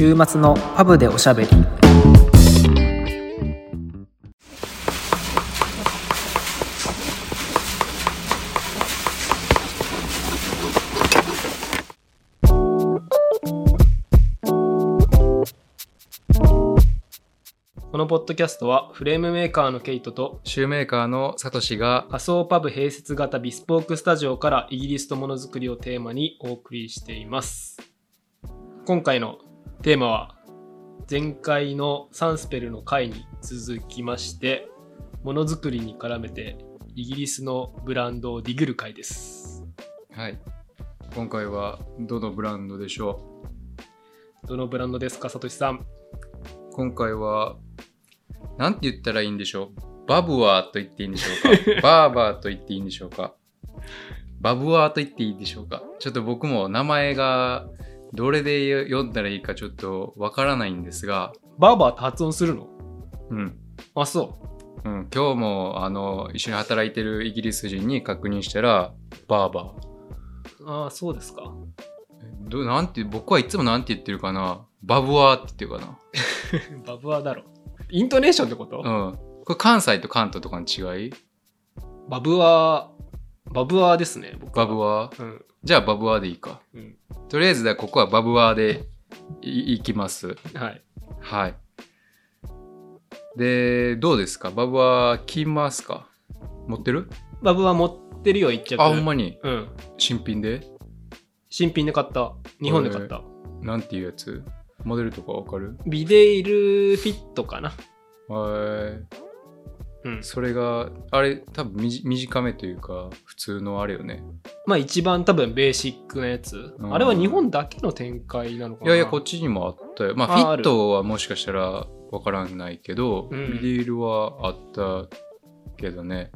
週末のパブでおしゃべり。このポッドキャストはフレームメーカーのケイトとシューメーカーのサトシが仮想パブ併設型ビスポークスタジオからイギリスとものづくりをテーマにお送りしています。今回のテーマは前回のサンスペルの回に続きましてものづくりに絡めてイギリスのブランドをディグる回です。はい。今回はどのブランドでしょどのブランドですかサトシさん？う今回はなんて言ったらいいんでしょう？バブワーと言っていいんでしょうか？バーバーと言っていいんでしょうか？バブワーと言っていいでしょうか？ちょっと僕も名前がどれで読んだらいいかちょっとわからないんですが。バーバーって発音するの？うん。あそう。ん、今日もあの一緒に働いてるイギリス人に確認したらバーバー。うああそうですか。どなんて僕はいつもなんて言ってるかな？バブワーって言ってるかな？バブアだろ。イントネーションってこと、うん。これ関西と関東とかの違い？バブアー、バブアーですね、僕は。バブワー？うん。じゃあバブワーでいいか。うん。とりあえずだここはバブワーでいいきます。はい。はい。で、どうですか？バブワー着ますか？持ってる？バブアー持ってるよ、一着。あ、ほんまに？うん。新品で？新品で買った。日本で買った。なんていうやつ？モデルとかわかる？ビデイルフィットかな。はい。うん。それが、あれ、多分短めというか、普通のあれよね。まあ一番多分ベーシックなやつ。うんあれは日本だけの展開なのかな？いやいや、こっちにもあったよ。まあ、あフィットはもしかしたらわからないけど、うんビデールはあったけどね。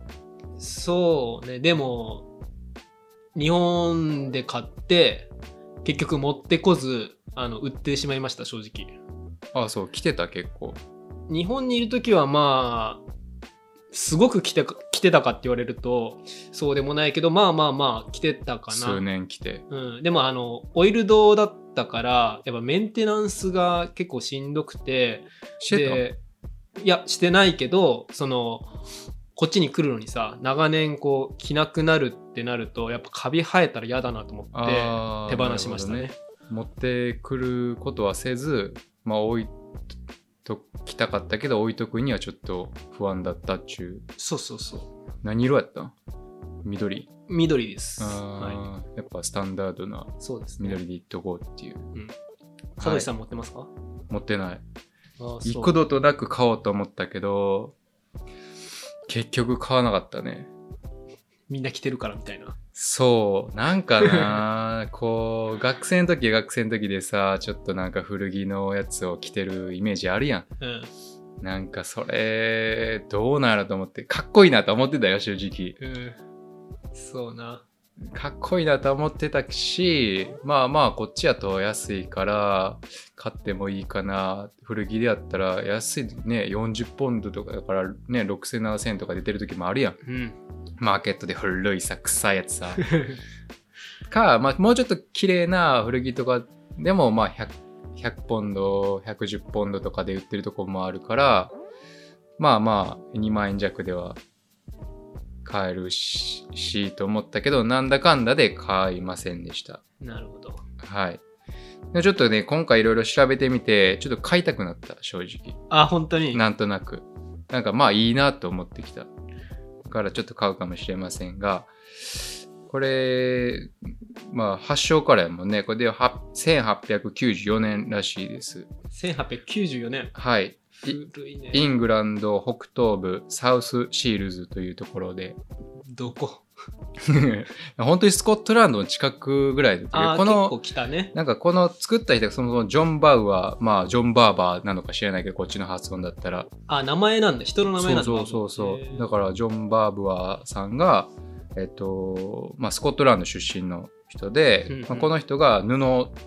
そうね。でも、日本で買って、結局持ってこず、あの、売ってしまいました、正直。あ、そう、来てた結構。日本にいる時はまあすごく来て来てたかって言われるとそうでもないけどまあまあまあ来てたか数な、年来て。うん、でもあのオイルドだったからやっぱメンテナンスが結構しんどくてしていやしてないけどそのこっちに来るのにさ長年こう着なくなるってなるとやっぱカビ生えたら嫌だなと思って手放しましたね。なるほど持ってくることはせず、まあ、置いときたかったけど、置いとくにはちょっと不安だったっちゅう。そうそうそう何色やった？緑？緑ですあはーやっぱスタンダードないそうですね緑でいっとこうっていう。佐藤さん持ってますか、持ってない。幾度となく買おうと思ったけど、結局買わなかったね。みんな着てるからみたいな。そう、なんかな、こう、学生の時は学生の時でさ、ちょっとなんか古着のやつを着てるイメージあるやん。うん。なんかそれ、どうなると思って、かっこいいなと思ってたよ、正直。うん。そうな。かっこいいなと思ってたし、まあまあ、こっちやと安いから、買ってもいいかな。古着でやったら、安いね、40ポンドとかだからね、6000、7000とか出てる時もあるやん。うん。マーケットで古いさ、臭いやつさ。か、まあ、もうちょっと綺麗な古着とかでも、まあ100、100ポンド、110ポンドとかで売ってるとこもあるから、まあまあ、2万円弱では買えるし、しと思ったけど、なんだかんだで買いませんでした。なるほど。はい。でちょっとね、今回いろいろ調べてみて、ちょっと買いたくなった、正直。あ、本当に？なんとなく。なんかまあいいなと思ってきた。だからちょっと買うかもしれませんが、これ、まあ発祥からやもんね。これでは1894年らしいです。1894年。はい。い古いね。イングランド北東部サウスシールズというところで、どこ？本当にスコットランドの近くぐらいだったけどあー、この、ね。なんかこの作った人がそもそもジョン・バウアー、まあジョン・バーバーなのか知らないけど、こっちの発音だったら、あ、名前なんだ。人の名前なんだ。そうそうそうだからジョン・バーブアーさんが、えっとまあ、スコットランド出身の人で、うんうんまあ、この人が布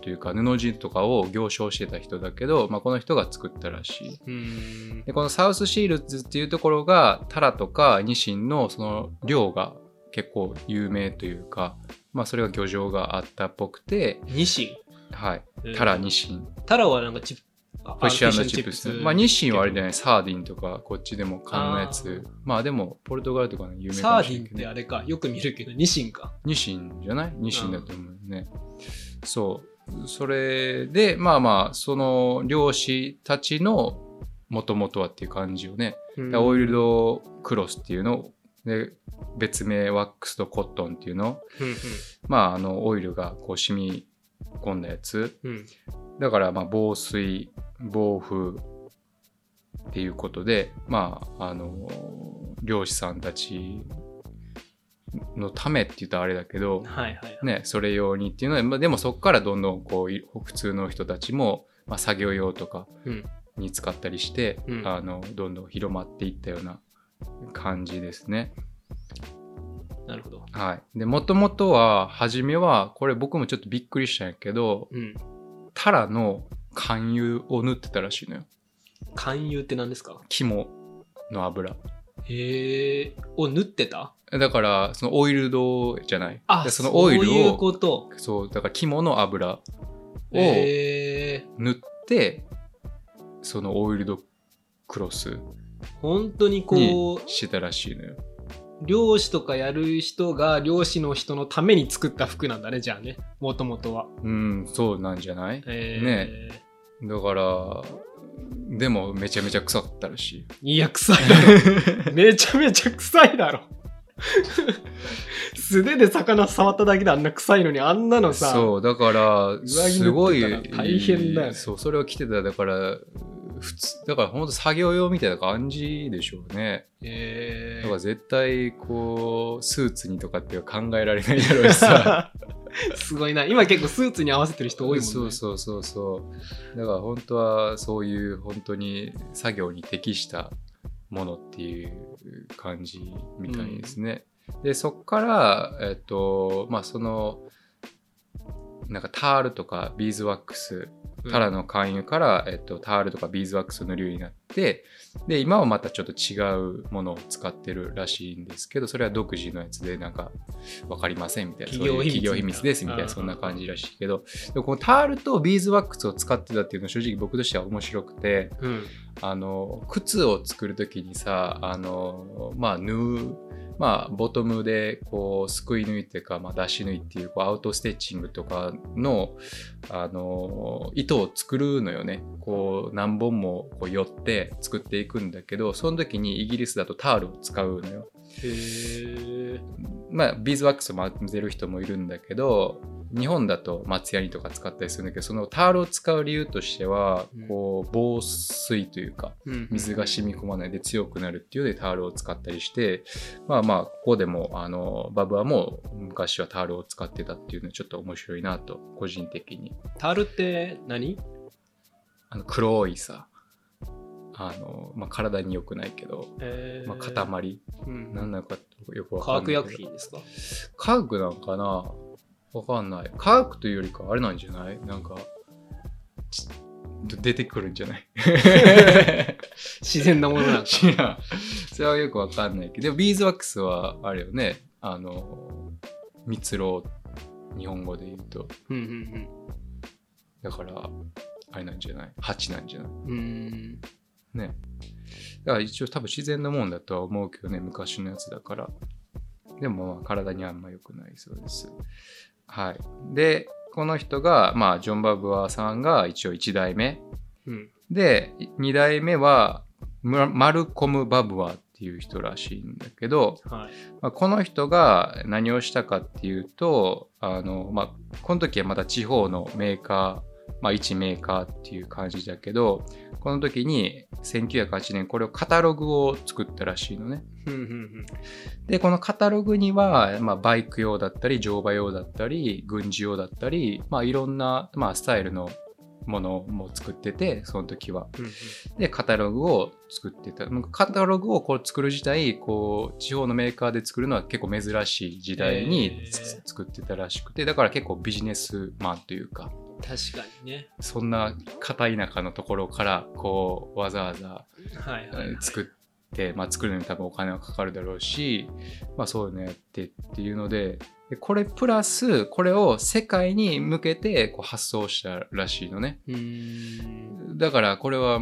というか布地とかを行商してた人だけど、まあ、この人が作ったらしい。でこのサウスシールズっていうところがタラとかニシンのその量が結構有名というか、まあ、それが漁場があったっぽくてニシン？はい。えータラ、ニシン。タラはなんかチップ、あフィッシュチップス。まあ、ニシンはあれじゃゃない、サーディンとか、こっちでも缶のやつ。まあ、でも、ポルトガルとかの有名かサーディンっもしれないけど、ね。てあれか、よく見るけど、ニシンか。ニシンじゃない？ニシンだと思うね。そう。それで、まあまあ、その漁師たちのもともとはっていう感じをね、うんオイルドクロスっていうので別名ワックスとコットンっていうの。うんまああのオイルがこう染み込んだやつ。うん。うんだからまあ防水防風っていうことでまああの漁師さんたちのためって言ったらあれだけどはいはい。ねそれ用にっていうので、まあ、でもそこからどんどんこうい普通の人たちも、まあ、作業用とかうん。に使ったりして、うん。あのどんどん広まっていったような感じですね。なるほど。はい。で、もともとは、初めは、これ僕もちょっとびっくりしたんやけど、うん。タラの勧誘を塗ってたらしいのよ。勧誘って何ですか？肝の油。へえ。を塗ってた？だから、そのオイルドじゃない。あ、でそのオイルそういうを、こと。そう、だから肝の油を。塗って、そのオイルドクロス本当ににこう、してたらしいのよ。漁師とかやる人が漁師の人のために作った服なんだね、じゃあね。もともとは。うん、そうなんじゃない？えー、だから、でもめちゃめちゃ臭かったらしい。いや、臭いだろ。めちゃめちゃ臭いだろ。素手で魚触っただけであんな臭いのに、あんなのさ、そう、だから、着すごい大変だよねそう、それを着てた、だから、普通、だから本当作業用みたいな感じでしょうね。えだから絶対、こう、スーツにとかって考えられないだろうしさ。すごいな。今結構スーツに合わせてる人多いもんね。そうそうそうそう。だから本当はそういう本当に作業に適したものっていう感じみたいですね。で、そっから、えっと、まあその、なんかタールとかビーズワックス、タラの勧誘から、えっと、タールとかビーズワックスを塗るようになって、で、今はまたちょっと違うものを使ってるらしいんですけど、それは独自のやつで、なんか、わかりませんみたいな、企業企業秘密ですみたいな、うん。そんな感じらしいけど、でもこのタールとビーズワックスを使ってたっていうのは正直僕としては面白くて、うん。あの、靴を作るときにさ、あの、まあ、縫う、まあ、ボトムで、こう、すくい縫いっていうか、まあ、出し縫いっていう、こう、アウトステッチングとかの、あの、糸を作るのよね。こう、何本もこう寄って作っていくんだけど、その時にイギリスだとタールを使うのよ。へえ。まあ、ビーズワックスを混ぜる人もいるんだけど、日本だと松ヤニとか使ったりするんだけど、そのタールを使う理由としてはうん、こう、防水というか、水が染み込まないで強くなるっていうのでタールを使ったりして、まあまあ、ここでも、あの、バブはもう昔はタールを使ってたっていうのはちょっと面白いなと、個人的に。タールって何？あの、黒いさ、あの、まあ体に良くないけど、えー。まあ塊、うんなんなのかよくわ化かんないけど。学薬品ですか？科学なんかな？わかんない。科学というよりかあれなんじゃない？なんか、ち出てくるんじゃない？自然なものなんか。知らん。それはよくわかんないけど、でもビーズワックスはあれよね、あの、蜜ろう、日本語で言うと。うんうんだから、あれなんじゃない？蜂なんじゃない？うん。うん。ね。だから一応多分自然のもんだとは思うけどね、昔のやつだから。でもまあ体にあんま良くないそうです。はい。で、この人が、まあ、ジョン・バブアーさんが一応1代目。うん。で、2代目は、ママルコム・バブアーっていう人らしいんだけど、はい。まあ、この人が何をしたかっていうと、あの、まあ、この時はまだ地方のメーカー、まあ、一メーカーっていう感じだけど、この時に1908年これをカタログを作ったらしいのね。で、このカタログには、まあ、バイク用だったり、乗馬用だったり、軍事用だったり、まあ、いろんな、まあ、スタイルのものも作ってて、その時は。うんうんで、カタログを作ってた。カタログをこう作る自体、こう、地方のメーカーで作るのは結構珍しい時代に作ってたらしくて、だから結構ビジネスマンというか、確かにね。そんな片田舎のところから、こう、わざわざ。作って、まあ作るのに多分お金はかかるだろうし、まあそういうのやってっていうので、でこれプラスこれを世界に向けてこう発送したらしいのね。だからこれは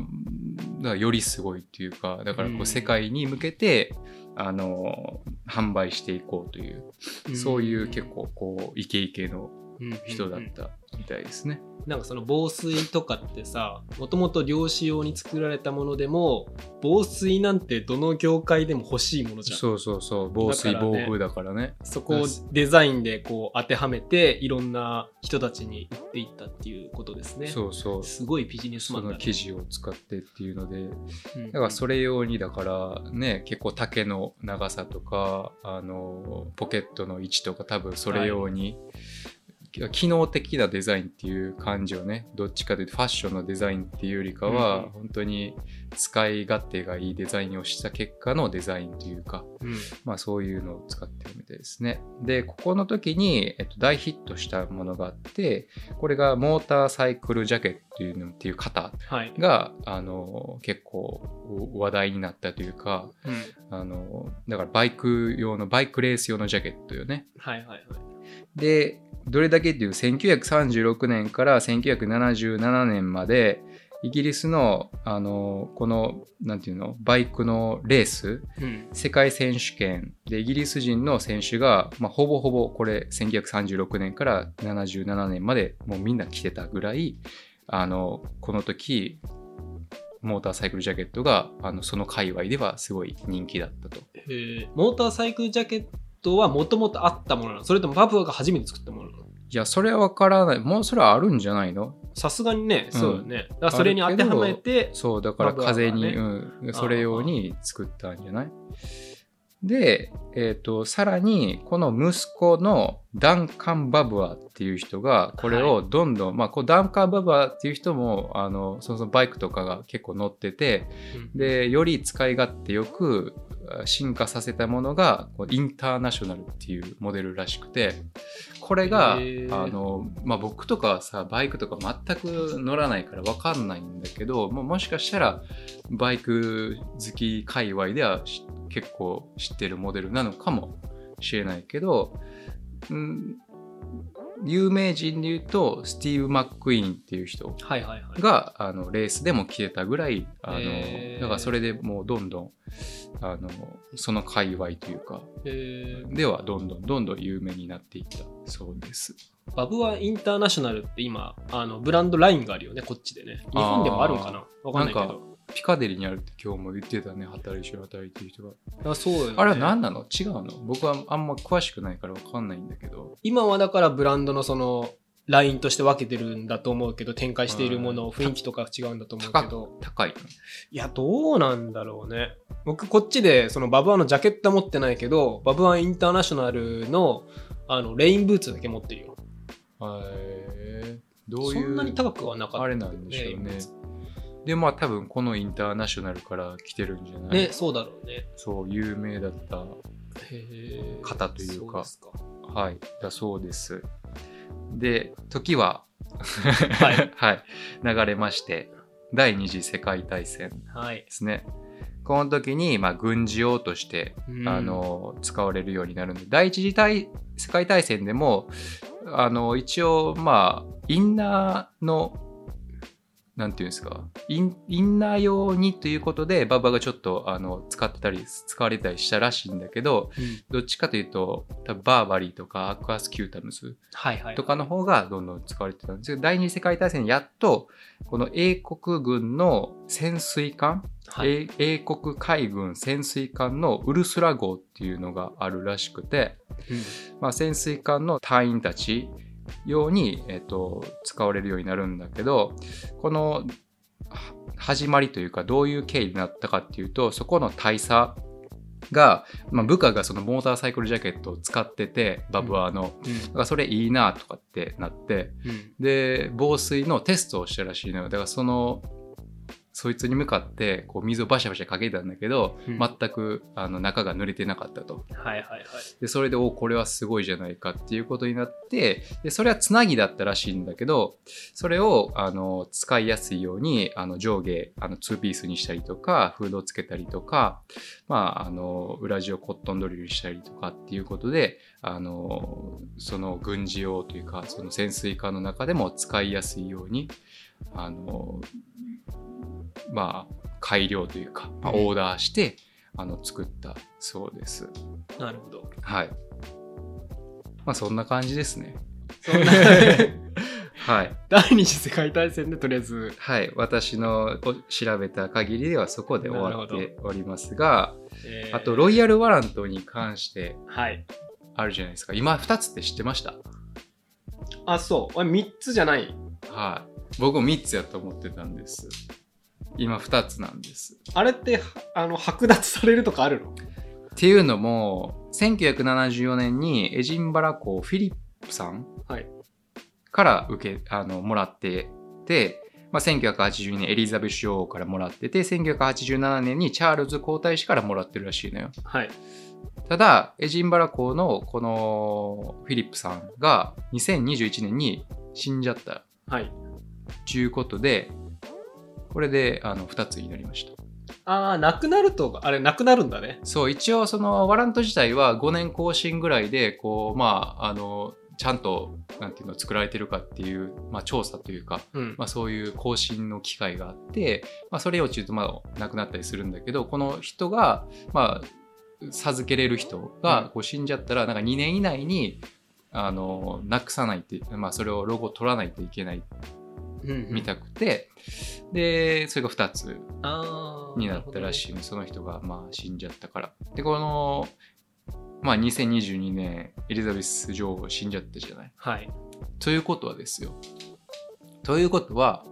よりすごいっていうかだからこううん。世界に向けてあの販売していこうというそういう結構こうイケイケの人だったみたいですね。なんかその防水とかってさもともと漁師用に作られたものでも防水なんてどの業界でも欲しいものじゃん。そうそうそう。防水ね防風だからね。そこをデザインでこう当てはめていろんな人たちに売っていったっていうことですね。そうそう。すごいビジネスマンだね。その生地を使ってっていうので。うん。だからそれ用にだからね結構丈の長さとかあのポケットの位置とか多分それ用に、機能的なデザインっていう感じをねどっちかというとファッションのデザインっていうよりかは、うん本当に使い勝手がいいデザインをした結果のデザインというかうん。まあそういうのを使ってるみたいですね。で、ここの時に、えっと、大ヒットしたものがあって、これがモーターサイクルジャケットっていうのっていう型はい、が、あの、結構話題になったというか、うん。あの、だからバイク用の、バイクレース用のジャケットよね。はいはいはい。で、どれだけっていう1936年から1977年まで、イギリスの、あの、この、なんていうの、バイクのレース、うん世界選手権でイギリス人の選手が、まあ、ほぼほぼこれ1936年から77年までもうみんな着てたぐらいあのこの時モーターサイクルジャケットがあのその界隈ではすごい人気だったと。えーモーターサイクルジャケットはもともとあったものなの。それともパプアが初めて作ったものなの。いやそれはわからない。もうそれはあるんじゃないの？さすがにね、うん。そうよね。だからそれに当てはめて、そうだから風に、うん、それ用に作ったんじゃない？で、えっとさらにこの息子のダンカン・バブアーっていう人がこれをどんどん、まあこうダンカン・バブアーっていう人もあのそもそもバイクとかが結構乗っててうん。でより使い勝手よくあ進化させたものがインターナショナルっていうモデルらしくてこれがあの、まあ、僕とかはさバイクとか全く乗らないから分かんないんだけどももしかしたらバイク好き界隈ではし結構知ってるモデルなのかもしれないけど、うん、有名人で言うとスティーブ・マック・イーンっていう人はいはいはい。があのレースでも消えたぐらいあの、へーだからそれでもうどんどんあのその界隈というかえーではどんどんどんどん有名になっていったそうです。バブアインターナショナルって今、あのブランドラインがあるよね、こっちでね。日本でもあるんかな？わかんないけど。ピカデリーにあるって今日も言ってたね働いてる働いてる人が。あそうよねあれは何なの？違うの？僕はあんま詳しくないからわかんないんだけど。今はだからブランドのその、ラインとして分けてるんだと思うけど、展開しているもの、うん雰囲気とか違うんだと思う高けど。高いの？いや、どうなんだろうね。僕、こっちで、そのバブアのジャケットは持ってないけど、バブアインターナショナルの、あの、レインブーツだけ持ってるよ。へーどういう？そんなに高くはなかった。あれなんでしょうね。でまあ多分このインターナショナルから来てるんじゃない？ね、そうだろうね。そう有名だったへー型というかそうですか。はい、だそうです。で、時は、はい はい、流れまして、第二次世界大戦ではい。すね。この時に、まあ、軍事用として、うんあの使われるようになるんで、第一次大世界大戦でも、あの一応、まあ、インナーの、なんていうんですか、インインナー用にということで、ババがちょっとあの使ってたり、使われたりしたらしいんだけど、どっちかというと、多分バーバリーとかアクアスキュータムス。とかの方がどんどん使われてたんですけど、第二次世界大戦でやっと、この英国軍の潜水艦、はい。英英国海軍潜水艦のウルスラ号っていうのがあるらしくて、まあ、潜水艦の隊員たち用に、えっと使われるようになるんだけどこのは始まりというかどういう経緯になったかっていうとそこの大佐が、まあ、部下がそのモーターサイクルジャケットを使っててバブアーの、うん。だからそれいいなとかってなってうん。で防水のテストをしたらしいのよ。だからそのそいつに向かってこう水をバシャバシャかけたんだけど、うん全くあの中が濡れてなかったと。はいはいはい。でそれでおこれはすごいじゃないかっていうことになってでそれはつなぎだったらしいんだけどそれをあの使いやすいようにあの上下あの2ピースにしたりとかフードをつけたりとか、まあ、あの裏地をコットンドリルしたりとかっていうことであのその軍事用というかその潜水艦の中でも使いやすいようにあのまあ改良というか、まあ、うんオーダーして、あの作ったそうです。なるほど。はい。まあそんな感じですね。そんな はい。第二次世界大戦でとりあえず、はい。私のお調べた限りではそこで終わっておりますが、えーあとロイヤルワラントに関してはい。あるじゃないですか。今2つって知ってました？あ、そう。あ3つじゃない。はい。僕も3つやと思ってたんです。今2つなんです。あれって、はあの、剥奪されるとかあるの？っていうのも、1974年にエジンバラ公フィリップさんはいから受け、あの、もらってて、まあ、1982年エリザベス女王からもらってて、1987年にチャールズ皇太子からもらってるらしいのよ。はい。ただ、エジンバラ公のこのフィリップさんが2021年に死んじゃったはい。ということで、これであの2つになりました。ああ、なくなると、あれ、なくなるんだね。そう、一応そのワラント自体は5年更新ぐらいで、こう、まあ、あの、ちゃんと、なんていうの、作られてるかっていう、まあ、調査というか、うん。まあ、そういう更新の機会があって、まあ、それをちょっとまあ、なくなったりするんだけど、この人が、まあ、授けれる人うんがこう死んじゃったら、なんか2年以内に、あの、なくさないって、まあ、それをロゴ取らないといけないうんみたくて、で、それが2つ。になったらい。しいの、その人がまあ死んじゃったから。で、この、まあ2022年、エリザベス女王死んじゃったじゃない？はい。ということはですよ。ということは、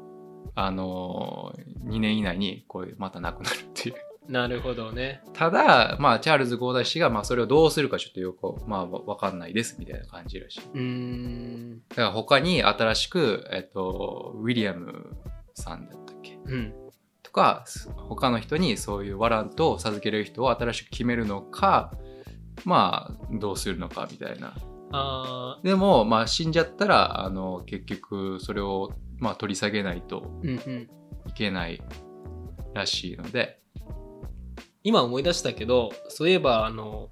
あのー、2年以内にこれまたなくなるっていう。なるほどね。ただ、まあ、チャールズ皇太子が、まあ、それをどうするかちょっとよく、まあ、わわかんないですみたいな感じらしい。うーん。だから他に新しく、えっと、ウィリアムさんだったっけ？うん。とかす他の人にそういうワラントを授けれる人を新しく決めるのかまあどうするのかみたいなああ。でもまあ死んじゃったらあの結局それをまあ取り下げないと。いけないらしいので今思い出したけど、そういえば、あの、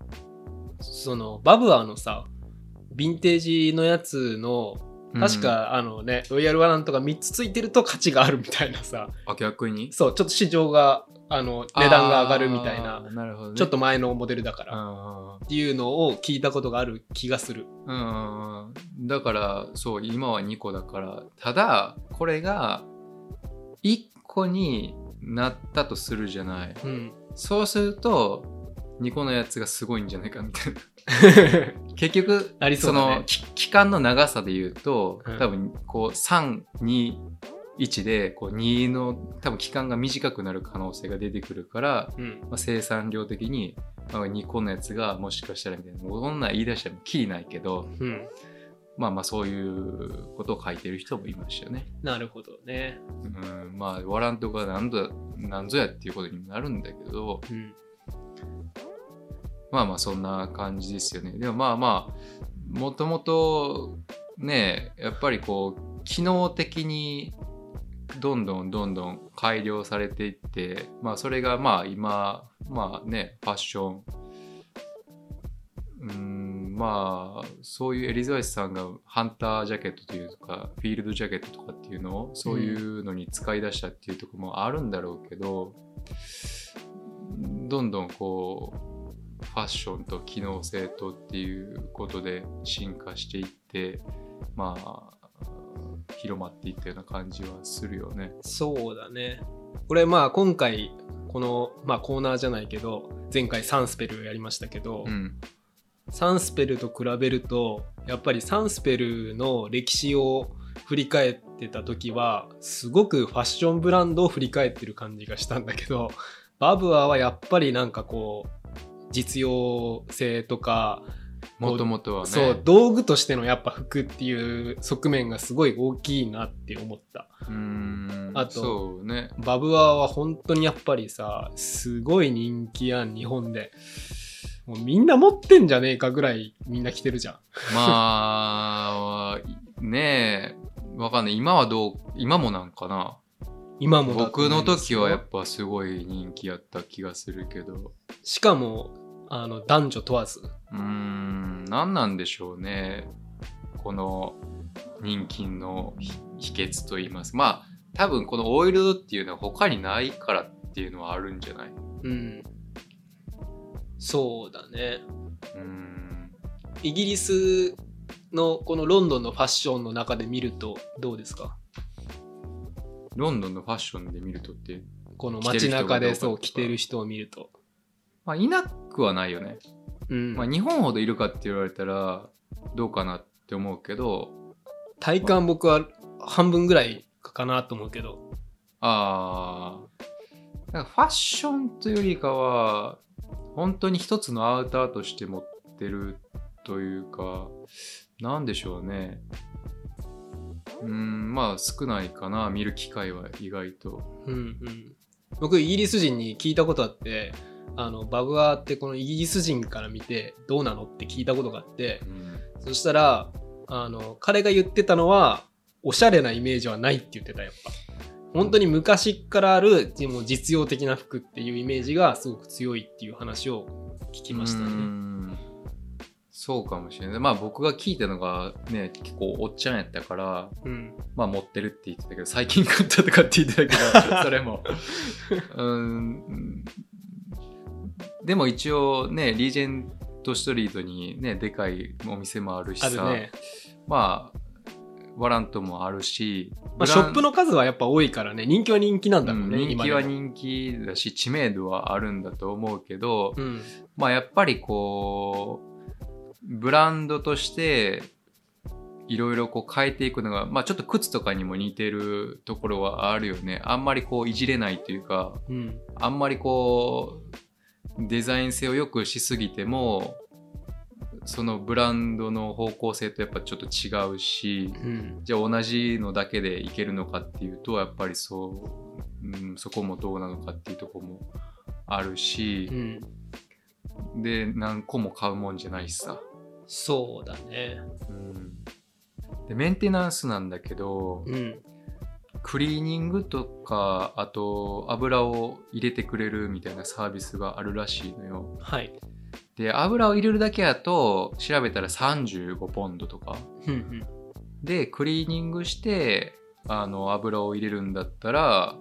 その、バブアーのさ、ヴィンテージのやつの、確か、あのね、ロイヤルワラントが3つついてると価値があるみたいなさ、あ逆に？そう、ちょっと市場が、あの、値段が上がるみたいななるほど、ね、ちょっと前のモデルだから、あっていうのを聞いたことがある気がする。ーうんだからそう今は2個だからただこれが1個になったとするじゃない。うん。そうすると、2個のやつがすごいんじゃないかみたいな。結局、ありそのき期間の長さで言うと、うん多分こう3、2、1でこう2の多分期間が短くなる可能性が出てくるから、うん。まあ、生産量的に、まあ、2個のやつがもしかしたらみたいな、もうこんなん言い出したらきりないけど、うん。まあまあそういうことを書いてる人もいましたよね。なるほどね。うん、まあワラントが何ぞ何ぞやっていうことにもなるんだけど、うん。まあまあそんな感じですよね。でもまあまあ、もともとね、やっぱりこう、機能的にどんどんどんどん改良されていって、まあそれがまあ今、まあね、ファッション、うん、まあそういうエリザベスさんがハンタージャケットというか、フィールドジャケットとかっていうのを、そういうのに使い出したっていうところもあるんだろうけど、どんどんこう、ファッションと機能性とっていうことで進化していってまあ広まっていったような感じはするよね。そうだね。これまあ今回、この、まあ、コーナーじゃないけど、前回サンスペルやりましたけど、うん。サンスペルと比べるとやっぱりサンスペルの歴史を振り返ってた時はすごくファッションブランドを振り返ってる感じがしたんだけどバブアーはやっぱりなんかこう実用性とかもともとはね。そう道具としてのやっぱ服っていう側面がすごい大きいなって思ったうーん。あとそうね。バブアーは本当にやっぱりさすごい人気やん日本でもうみんな持ってんじゃねえかぐらいみんな着てるじゃんまあ、ねえ、わかんない。今はどう、今もなんかな。今も僕の時はやっぱすごい人気やった気がするけど。しかもあの男女問わずうーん、何なんでしょうね。この人気の秘秘訣と言います。まあ、多分このオイルドっていうのは他にないからっていうのはあるんじゃない？うんそうだねうーん。イギリスのこのロンドンのファッションの中で見るとどうですか？ロンドンのファッションで見るとって、この街中でそう着てる人を見ると。まあ、いなくはないよね。うんまあ、日本ほどいるかって言われたらどうかなって思うけど、体感僕は半分ぐらいかなと思うけど。ああ、ファッションというよりかは、本当に一つのアウターとして持ってるというか、なんでしょうね。うーん、まあ少ないかな、見る機会は意外と。うんうん、僕イギリス人に聞いたことあってあのバブアーってこのイギリス人から見てどうなのって聞いたことがあってうん、そしたらあの彼が言ってたのはおしゃれなイメージはないって言ってたやっぱ本当に昔からあるでも実用的な服っていうイメージがすごく強いっていう話を聞きましたね。んそうかもしれない。まあ僕が聞いたのがね、結構おっちゃんやったから、うんまあ持ってるって言ってたけど、最近買ったとかって言ってたけど、それも。うーん。でも一応ね、リージェントストリートにね、でかいお店もあるしさ、ね、まあ、ワラントもあるし、まあ、ショップの数はやっぱ多いからね人気は人気なんだろうね、うん人気は人気だし、知名度はあるんだと思うけど、うん。まあやっぱりこう、ブランドとして、いろいろこう変えていくのが、まあちょっと靴とかにも似てるところはあるよね。あんまりこういじれないというか、うん。あんまりこう、デザイン性を良くしすぎても、そのブランドの方向性とやっぱちょっと違うし、うん。じゃあ同じのだけでいけるのかっていうと、やっぱりそう、うん、そこもどうなのかっていうところもあるしう、ん。で、何個も買うもんじゃないしさ。そうだね。うん、で、メンテナンスなんだけど、うん。クリーニングとか、あと油を入れてくれるみたいなサービスがあるらしいのよ。はいで、油を入れるだけやと、調べたら35ポンドとか。うんで、クリーニングして、あの、油を入れるんだったら、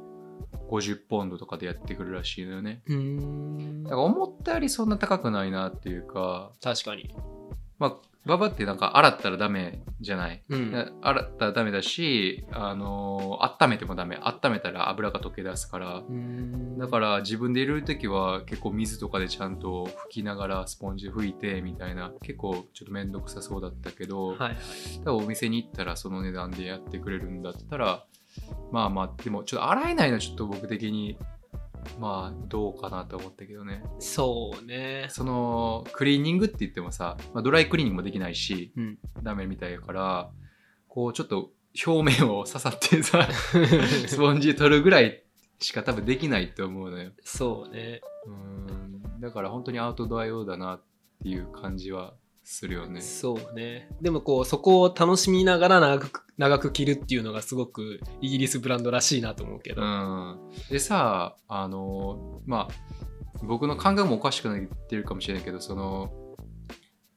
50ポンドとかでやってくるらしいのよね。だから思ったよりそんな高くないなっていうか、確かにまあ、ババってなんか洗ったらダメじゃない？うん洗ったらダメだし、あのー温めてもダメ。温めたら油が溶け出すから。うんだから自分で入れるときは結構水とかでちゃんと拭きながらスポンジ拭いてみたいな結構ちょっとめんどくさそうだったけど、はいはい多分お店に行ったらその値段でやってくれるんだったらまあまあでもちょっと洗えないのはちょっと僕的にまあどうかなと思ったけどね。そうね。そのクリーニングって言ってもさ、まあ、ドライクリーニングもできないしうん。ダメみたいやからこうちょっと表面を刺さってさ スポンジ取るぐらいしか多分できないと思うのよ。そうね。うん。だから本当にアウトドア用だなっていう感じはするよね。そうね。でもこうそこを楽しみながら長く長く着るっていうのがすごくイギリスブランドらしいなと思うけど、うん、でさあのまあ僕の感覚もおかしくなってるかもしれないけどその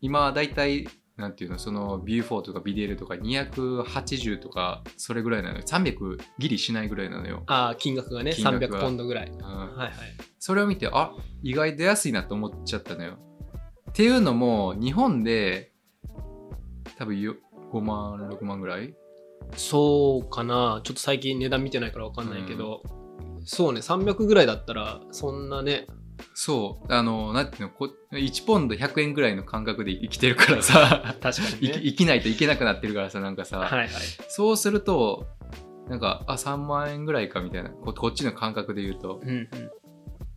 今だいたいなんていうのそのビューフォーとかビデイルとか280とかそれぐらいなのよ。300ギリしないぐらいなのよ、ああ金額がね金額が。300ポンドぐらい。うん。はいはい。それを見てあ意外と安いなと思っちゃったのよっていうのも日本で多分よ5万6万ぐらい？そうかな。ちょっと最近値段見てないから分かんないけど、そうね。300ぐらいだったらそんなね。そう。あのなんていうのこ1ポンド100円ぐらいの感覚で生きてるからさ。確かに生きね生きないといけなくなってるからさなんかさ、はいはい。そうするとなんかあ3万円ぐらいかみたいな。ここっちの感覚で言うと。うんうん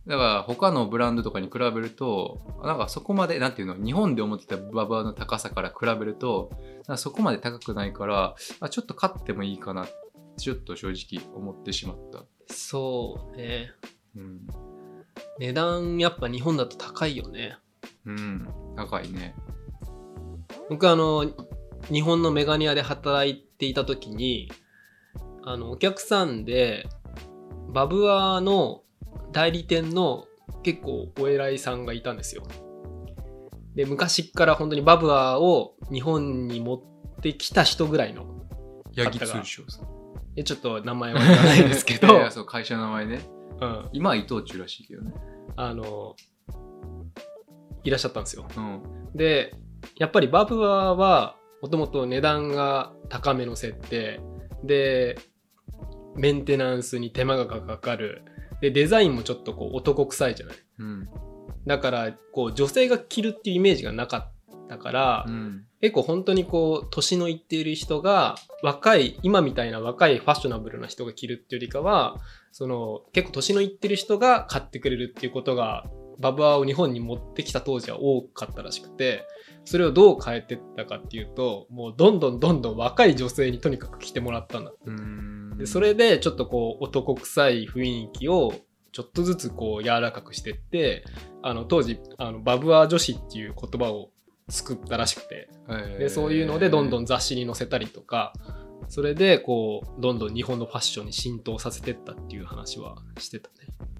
だから他のブランドとかに比べるとなんかそこまでなんていうの日本で思ってたババアの高さから比べるとそこまで高くないからあちょっと買ってもいいかなちょっと正直思ってしまった、そうね。うん、値段やっぱ日本だと高いよね。うん、高いね僕あの、日本のメガネ屋で働いていた時に、あの、お客さんで、バブアーの代理店の結構お偉いさんがいたんですよ。で、昔から本当にバブアーを日本に持ってきた人ぐらいの、ヤギ通商さん。えちょっと名前は言わないですけど、いやいやそう会社の名前ね。うん、今は伊藤忠らしいけどね。あの、いらっしゃったんですよ。うん。で、やっぱりバブアーはもともと値段が高めの設定。で、メンテナンスに手間がかかる。で、デザインもちょっとこう男臭いじゃない。うん。だから、こう女性が着るっていうイメージがなかったから、うん。結構本当にこう年のいっている人が若い今みたいな若いファッショナブルな人が着るっていうよりかはその結構年のいってる人が買ってくれるっていうことがバブアーを日本に持ってきた当時は多かったらしくてそれをどう変えてったかっていうともうどんどんどんどん若い女性にとにかく着てもらったんだ。うんでそれでちょっとこう男臭い雰囲気をちょっとずつこう柔らかくしてってあの当時あのバブアー女子っていう言葉を作ったらしくて。でそういうのでどんどんん雑誌に載せたりとかそれでこうどんどん日本のファッションに浸透させてったっていう話はしてたね。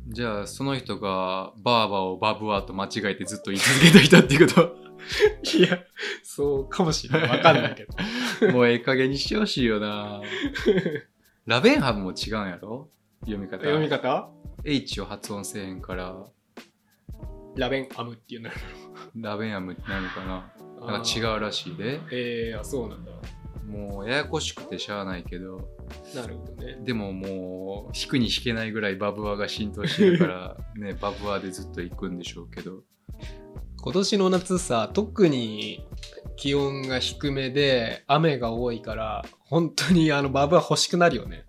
じゃあその人がバーバーをバブアーと間違えてずっと言い続けた人っていうこ いやそうかもしれない。わかんないけど。と もうええ加減にしてほしいよな ラベンハムも違うんやろ？読み方。読み方？H を発音せえへんから。ラベンアムっていうのラベンハムってなるかな？なんか違うらしいで。えー、あそうなんだ。もうややこしくてしゃあないけど。なるほどね。でももう引くに引けないぐらいバブアーが浸透してるから ねバブアーでずっと行くんでしょうけど。今年の夏さ特に気温が低めで雨が多いから本当にあのバブは欲しくなるよね。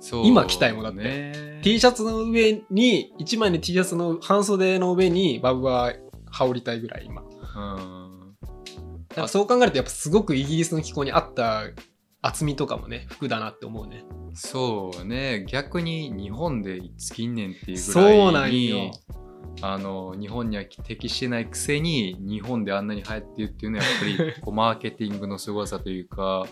そう今着たいもんだって。ね T シャツの上に1枚の T シャツの半袖の上にバブは羽織りたいぐらい今。うん。だからそう考えるとやっぱすごくイギリスの気候に合った厚みとかもね服だなって思うね。そうね。逆に日本でいつ近年っていうぐそうなんらいによあの日本には適してないくせに日本であんなに流行ってるっていうのはやっぱり こうマーケティングの凄さというか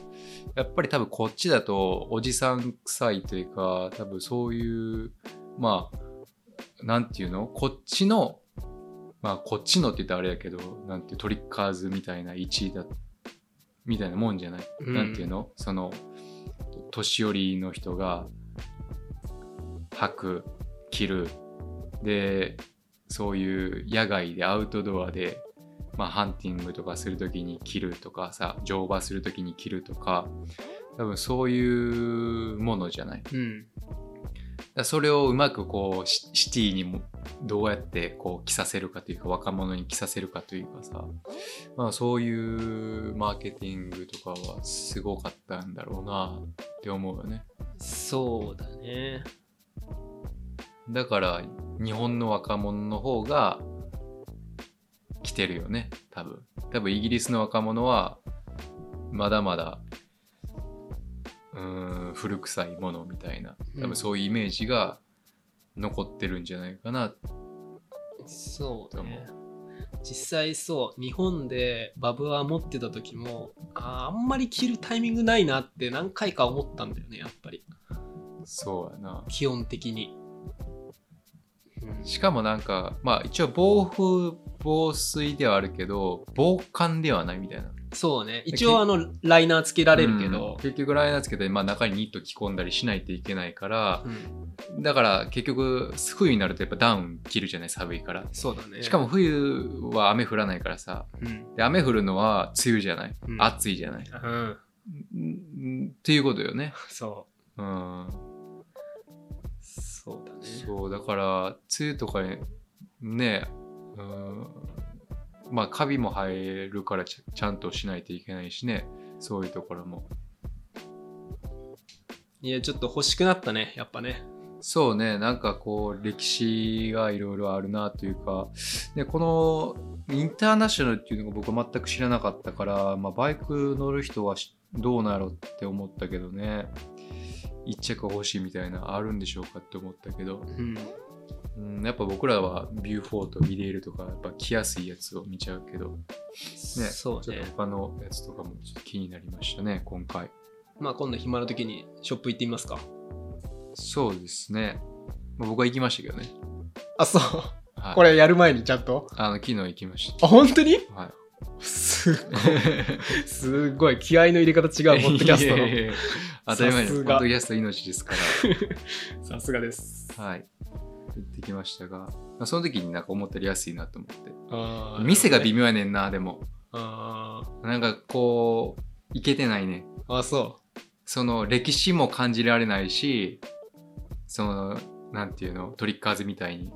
やっぱり多分こっちだとおじさん臭いというか多分そういうまあなんていうの？こっちのまあこっちのって言ったらあれやけどなんてトリッカーズみたいな1位だみたいなもんじゃない、うん。なんていうの？その年寄りの人が履く着る。でそういう野外でアウトドアで、まあ、ハンティングとかするときに着るとかさ乗馬するときに着るとか多分そういうものじゃない。うん。らそれをうまくこうシシティにもどうやってこう着させるかというか若者に着させるかというかさ、まあ、そういうマーケティングとかはすごかったんだろうなって思うよね。そうだねだから日本の若者の方が来てるよね多分。多分イギリスの若者はまだまだうーん古臭いものみたいな多分そういうイメージが残ってるんじゃないかな、そうね。実際そう日本でバブアー持ってた時もあーあんまり着るタイミングないなって何回か思ったんだよねやっぱり。そうやな。基本的に、うんしかもなんかまあ一応防風防水ではあるけど防寒ではないみたいな。そうね。一応あのライナーつけられるけど。うん、結局ライナーつけて、まあ、中にニット着込んだりしないといけないからう、ん。だから結局冬になるとやっぱダウン着るじゃない寒いから。そうだね。しかも冬は雨降らないからさ。うん、で雨降るのは梅雨じゃない、うん。暑いじゃない。うん、んっていうことよね。そう。ん。うそうだね。そうだから梅雨とかにねうんまあカビも生えるからちゃんとしないといけないしね。そういうところも。いやちょっと欲しくなったねやっぱね。そうね、なんかこう、歴史がいろいろあるなというか、で、このインターナショナルっていうのが僕は全く知らなかったから、まあ、バイク乗る人はしどうなろうって思ったけどね、一着欲しいみたいな、あるんでしょうかって思ったけど、うん。うん、やっぱ僕らはビューフォーとビデイルとか、やっぱ着やすいやつを見ちゃうけど、ね、そうねちょっと。他のやつとかもちょっと気になりましたね、今回。まあ今度暇な時にショップ行ってみますか。そうですね。まあ、僕は行きましたけどね。あ、そう。はい、これやる前にちゃんと？あの、昨日行きましあ、本当に？た。はい。すごい。すごい。気合の入れ方違う、ポッドキャストいやいやいや当たり前です。ポッドキャスト命ですかの。さすがです。ら。はい。行ってきましたが、まあ、その時になんか思ったより安いなと思って。店が微妙やねんな、でも。あなんかこう、いけてないね。ーあ、そその歴史も感じられないし、その、なんていうの、トリッカーズみたいに。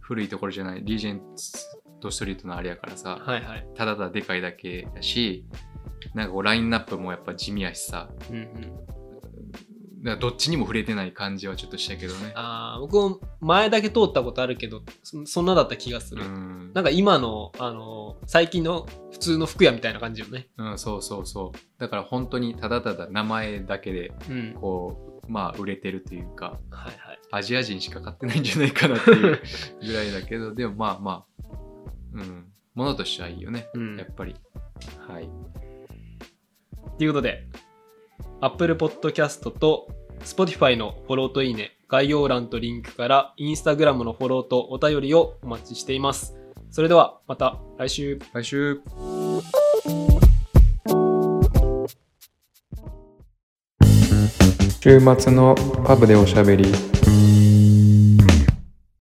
古いところじゃない、リージェントストリートのあれやからさ、はいはい。ただただでかいだけやし、なんかこうラインナップもやっぱ地味やしさ、うんうん。どっちにも触れてない感じはちょっとしたけどね。ああ、僕も前だけ通ったことあるけど、そそんなだった気がする。うんなんか今の、あの、最近の普通の服屋みたいな感じよね。うん、そうそうそう。だから本当にただただ名前だけで、うん。こう、まあ売れてるというか、はいはい。アジア人しか買ってないんじゃないかなっていうぐらいだけど、でもまあまあ、うん、ものとしてはいいよね。うんやっぱり。はい。ということで、Apple Podcast と Spotify のフォローといいね、概要欄とリンクから Instagram のフォローとお便りをお待ちしています。それではまた来週。来週週末のパブでおしゃべり